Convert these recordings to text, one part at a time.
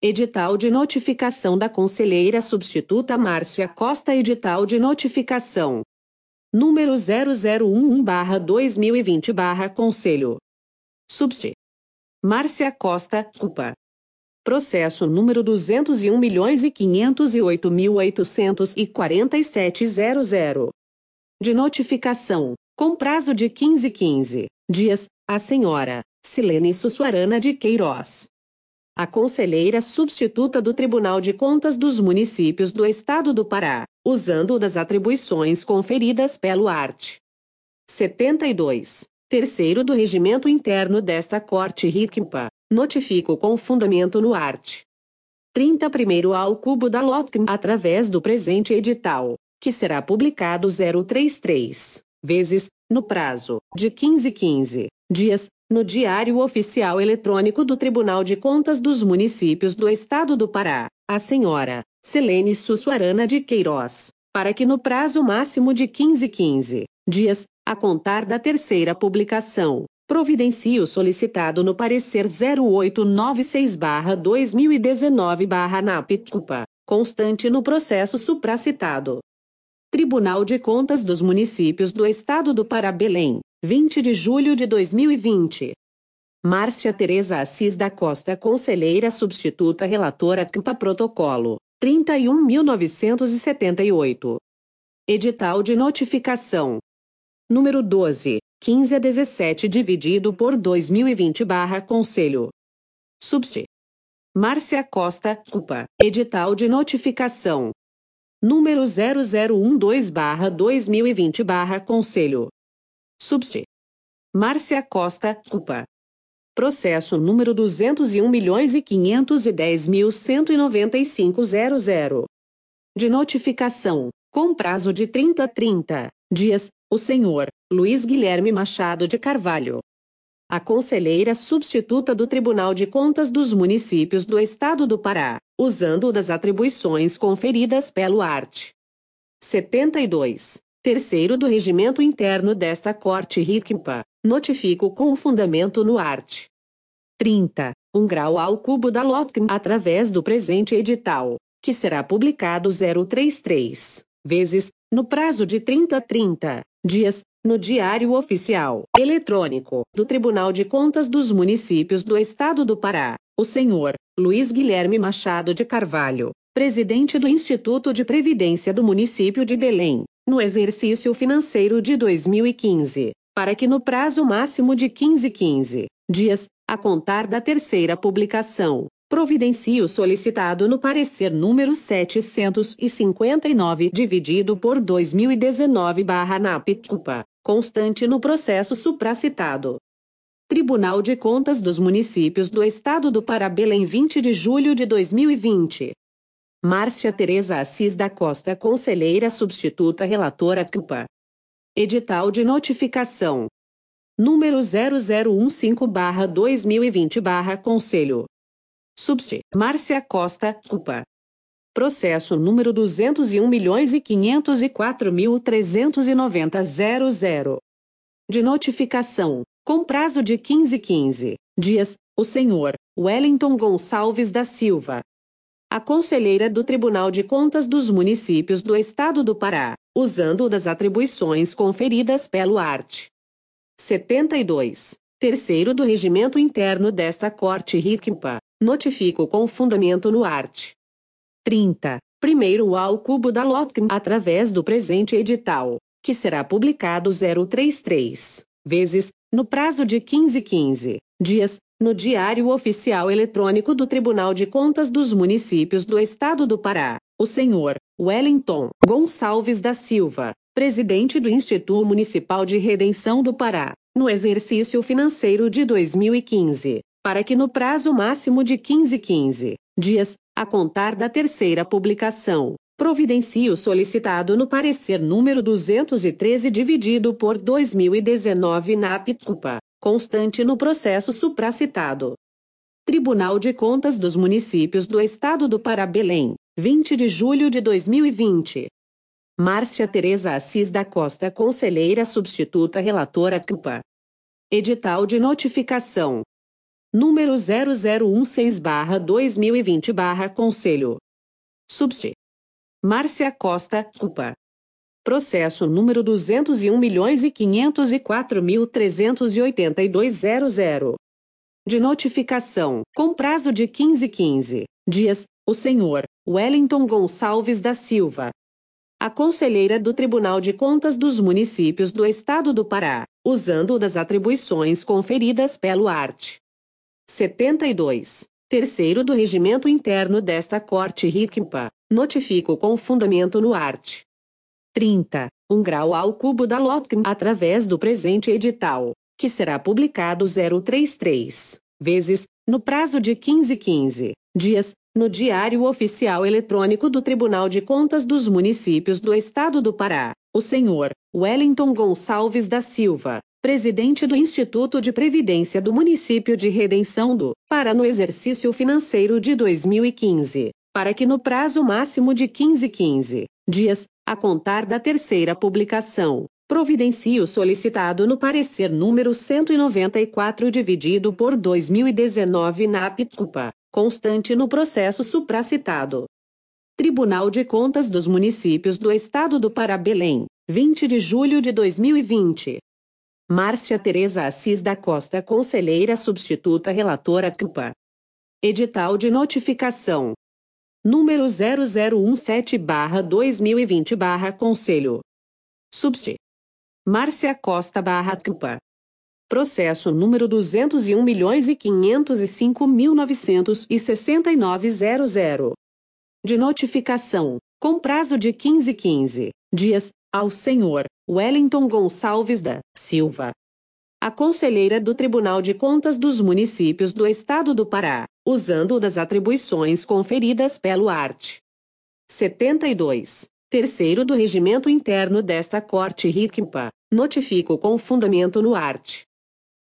Edital de notificação da conselheira substituta Márcia Costa Edital de notificação número 0011/2020/Conselho. Subst. Márcia Costa, culpa. Processo número 201.508.847.00. De notificação, com prazo de 15 15 dias, a senhora Silene Sussuarana de Queiroz. A conselheira substituta do Tribunal de Contas dos Municípios do Estado do Pará, usando das atribuições conferidas pelo art. 72. Terceiro do regimento interno desta Corte RICMPA, notifico com fundamento no art. 31 ao cubo da LOTCM através do presente edital, que será publicado 033 vezes, no prazo de 15 15 dias, no Diário Oficial Eletrônico do Tribunal de Contas dos Municípios do Estado do Pará, a senhora Selene Sussuarana de Queiroz, para que no prazo máximo de 15 15 dias, a contar da terceira publicação, providencie o solicitado no parecer 0896-2019-NAPTUPA, constante no processo supracitado. Tribunal de Contas dos Municípios do Estado do Pará Belém, 20 de julho de 2020. Márcia Tereza Assis da Costa Conselheira Substituta Relatora CMPA Protocolo, 31.978. Edital de Notificação. Número 12, 15 a 17 dividido por 2020 barra Conselho. Subst. Márcia Costa, culpa. Edital de Notificação. Número 0012 barra 2020 barra Conselho. Subst. Márcia Costa, culpa. Processo número 201.510.195.00. De notificação, com prazo de 30 a 30 dias, o senhor Luiz Guilherme Machado de Carvalho. A conselheira substituta do Tribunal de Contas dos Municípios do Estado do Pará, usando das atribuições conferidas pelo art. 72 terceiro do regimento interno desta Corte RICMPA, notifico com fundamento no art. 30, 1 grau ao cubo da LOTCM através do presente edital, que será publicado 033 vezes, no prazo de 30 30 dias, no Diário Oficial Eletrônico do Tribunal de Contas dos Municípios do Estado do Pará, o senhor Luiz Guilherme Machado de Carvalho, presidente do Instituto de Previdência do Município de Belém, no exercício financeiro de 2015, para que no prazo máximo de 15 15 dias, a contar da terceira publicação, providencie o solicitado no parecer número 759 dividido por 2019/NAPTUPA, constante no processo supracitado. Tribunal de Contas dos Municípios do Estado do Pará Belém 20 de julho de 2020. Márcia Tereza Assis da Costa Conselheira Substituta Relatora CUPA. Edital de Notificação. Número 0015-2020-Conselho. Subst. Márcia Costa, CUPA. Processo número 201.504.390.00. De notificação, com prazo de 15 15 dias, o senhor Wellington Gonçalves da Silva, a conselheira do Tribunal de Contas dos Municípios do Estado do Pará, usando das atribuições conferidas pelo art. 72. Terceiro do regimento interno desta Corte RICMPA, notifico com fundamento no art. 30. Primeiro ao cubo da LOTCM através do presente edital, que será publicado 033 vezes, no prazo de 15 15 dias, no Diário Oficial Eletrônico do Tribunal de Contas dos Municípios do Estado do Pará, o senhor Wellington Gonçalves da Silva, presidente do Instituto Municipal de Redenção do Pará, no exercício financeiro de 2015, para que no prazo máximo de 15 15 dias, a contar da terceira publicação, providencie o solicitado no parecer número 213 dividido por 2019 na PITUPA constante no processo supracitado. Tribunal de Contas dos Municípios do Estado do Pará Belém, 20 de julho de 2020. Márcia Tereza Assis da Costa Conselheira Substituta Relatora CUPA. Edital de Notificação. número 0016-2020-Conselho. Subst. Márcia Costa, culpa. Processo número 201.504.382.00. De notificação, com prazo de 1515 dias, o senhor Wellington Gonçalves da Silva. A conselheira do Tribunal de Contas dos Municípios do Estado do Pará, usando das atribuições conferidas pelo art. 72. Terceiro do regimento interno desta Corte RICMPA, notifico com fundamento no art. 30, 1 grau ao cubo da LOTCM através do presente edital, que será publicado 033 vezes, no prazo de 15 15 dias, no Diário Oficial Eletrônico do Tribunal de Contas dos Municípios do Estado do Pará, o senhor Wellington Gonçalves da Silva, presidente do Instituto de Previdência do Município de Redenção do Pará no exercício financeiro de 2015, para que no prazo máximo de 15 15 dias, a contar da terceira publicação, providencie o solicitado no parecer número 194 dividido por 2019 na APTUPA, constante no processo supracitado. Tribunal de Contas dos Municípios do Estado do Pará Belém, 20 de julho de 2020. Márcia Tereza Assis da Costa Conselheira Substituta Relatora CUPA. Edital de Notificação número 0017-2020-Conselho. Subst. Márcia Costa barra Cupa. Processo número 201.505.969.00. De notificação, com prazo de 15 15 dias, ao senhor Wellington Gonçalves da Silva, a conselheira do Tribunal de Contas dos Municípios do Estado do Pará, usando das atribuições conferidas pelo art. 72. Terceiro do regimento interno desta Corte RICMPA, notifico com fundamento no art.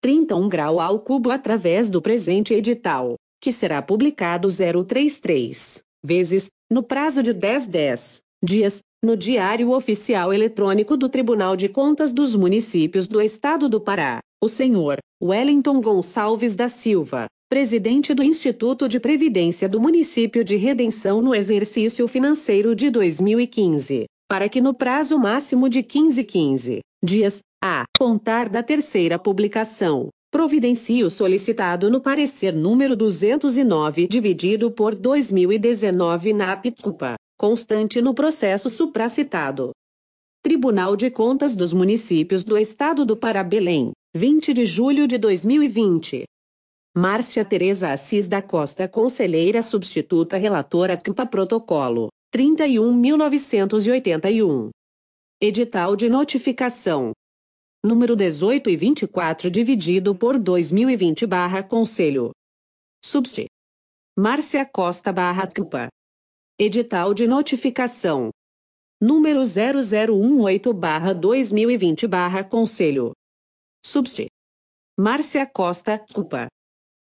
31 grau ao cubo através do presente edital, que será publicado 033 vezes, no prazo de 10 10 dias, no Diário Oficial Eletrônico do Tribunal de Contas dos Municípios do Estado do Pará, o senhor Wellington Gonçalves da Silva, presidente do Instituto de Previdência do Município de Redenção no exercício financeiro de 2015, para que no prazo máximo de 15 15 dias, a contar da terceira publicação, providencie o solicitado no parecer número 209 dividido por 2019 na APTUPA, constante no processo supracitado. Tribunal de Contas dos Municípios do Estado do Pará Belém, 20 de julho de 2020. Márcia Tereza Assis da Costa Conselheira Substituta Relatora CMPA Protocolo, 31.981. Edital de Notificação. Número 18 e 24 dividido por 2020 barra Conselho. Subst. Márcia Costa barra CMPA. Edital de notificação. Número 0018-2020-Conselho. Subst. Márcia Costa, culpa.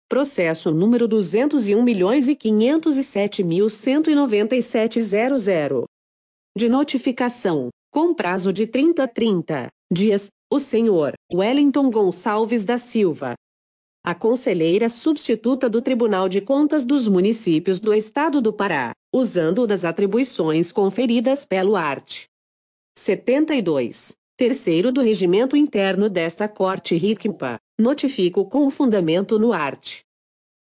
Processo número 201.507.197.00. De notificação, com prazo de 30 30 dias, o senhor Wellington Gonçalves da Silva, a conselheira substituta do Tribunal de Contas dos Municípios do Estado do Pará, usando das atribuições conferidas pelo art. 72. Terceiro do regimento interno desta Corte RICMPA, notifico com fundamento no art.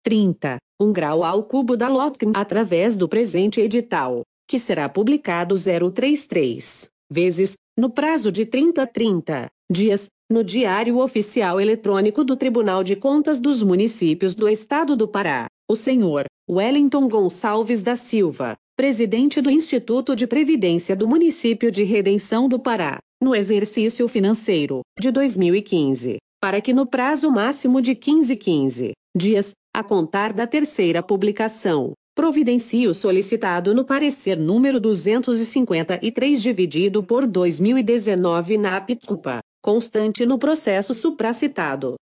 30. 1 grau ao cubo da LOTCM através do presente edital, que será publicado 033 vezes, no prazo de 30 30 dias, no Diário Oficial Eletrônico do Tribunal de Contas dos Municípios do Estado do Pará, o senhor Wellington Gonçalves da Silva, presidente do Instituto de Previdência do Município de Redenção do Pará, no exercício financeiro de 2015, para que no prazo máximo de 15 15 dias, a contar da terceira publicação, providencie o solicitado no parecer número 253 dividido por 2019 na APTUPA, constante no processo supracitado.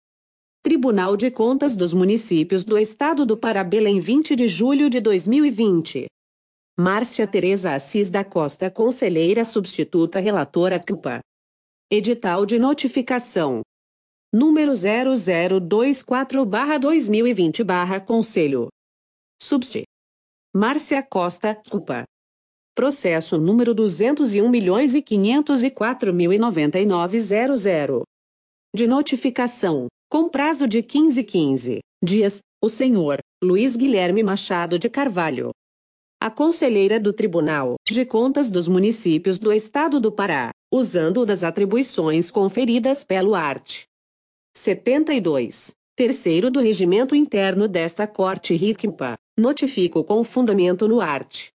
Tribunal de Contas dos Municípios do Estado do Pará Belém 20 de julho de 2020. Márcia Tereza Assis da Costa Conselheira Substituta Relatora CUPA. Edital de Notificação número 0024-2020-Conselho. Subst. Márcia Costa, culpa. Processo número 201.504.099.00. De notificação, com prazo de 15 15 dias, o senhor Luiz Guilherme Machado de Carvalho. A conselheira do Tribunal de Contas dos Municípios do Estado do Pará, usando das atribuições conferidas pelo art. 72. Terceiro do regimento interno desta Corte RICMPA, notifico com fundamento no art.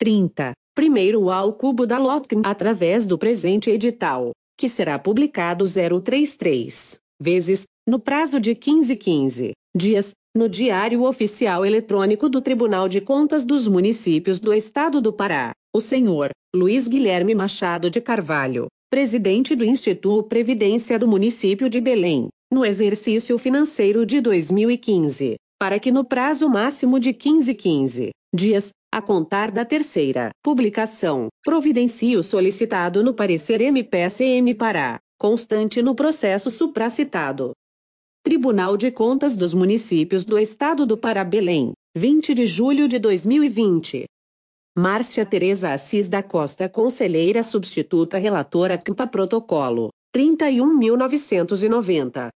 30. Primeiro ao cubo da LOTCM através do presente edital, que será publicado 033 vezes, no prazo de 15 15 dias, no Diário Oficial Eletrônico do Tribunal de Contas dos Municípios do Estado do Pará, o senhor Luiz Guilherme Machado de Carvalho, presidente do Instituto Previdência do município de Belém, no exercício financeiro de 2015, para que no prazo máximo de 15 15 dias, a contar da terceira publicação, providencie o solicitado no parecer MPSM Pará, constante no processo supracitado. Tribunal de Contas dos Municípios do Estado do Pará Belém, 20 de julho de 2020. Márcia Tereza Assis da Costa Conselheira Substituta Relatora CMPA Protocolo, 31.990.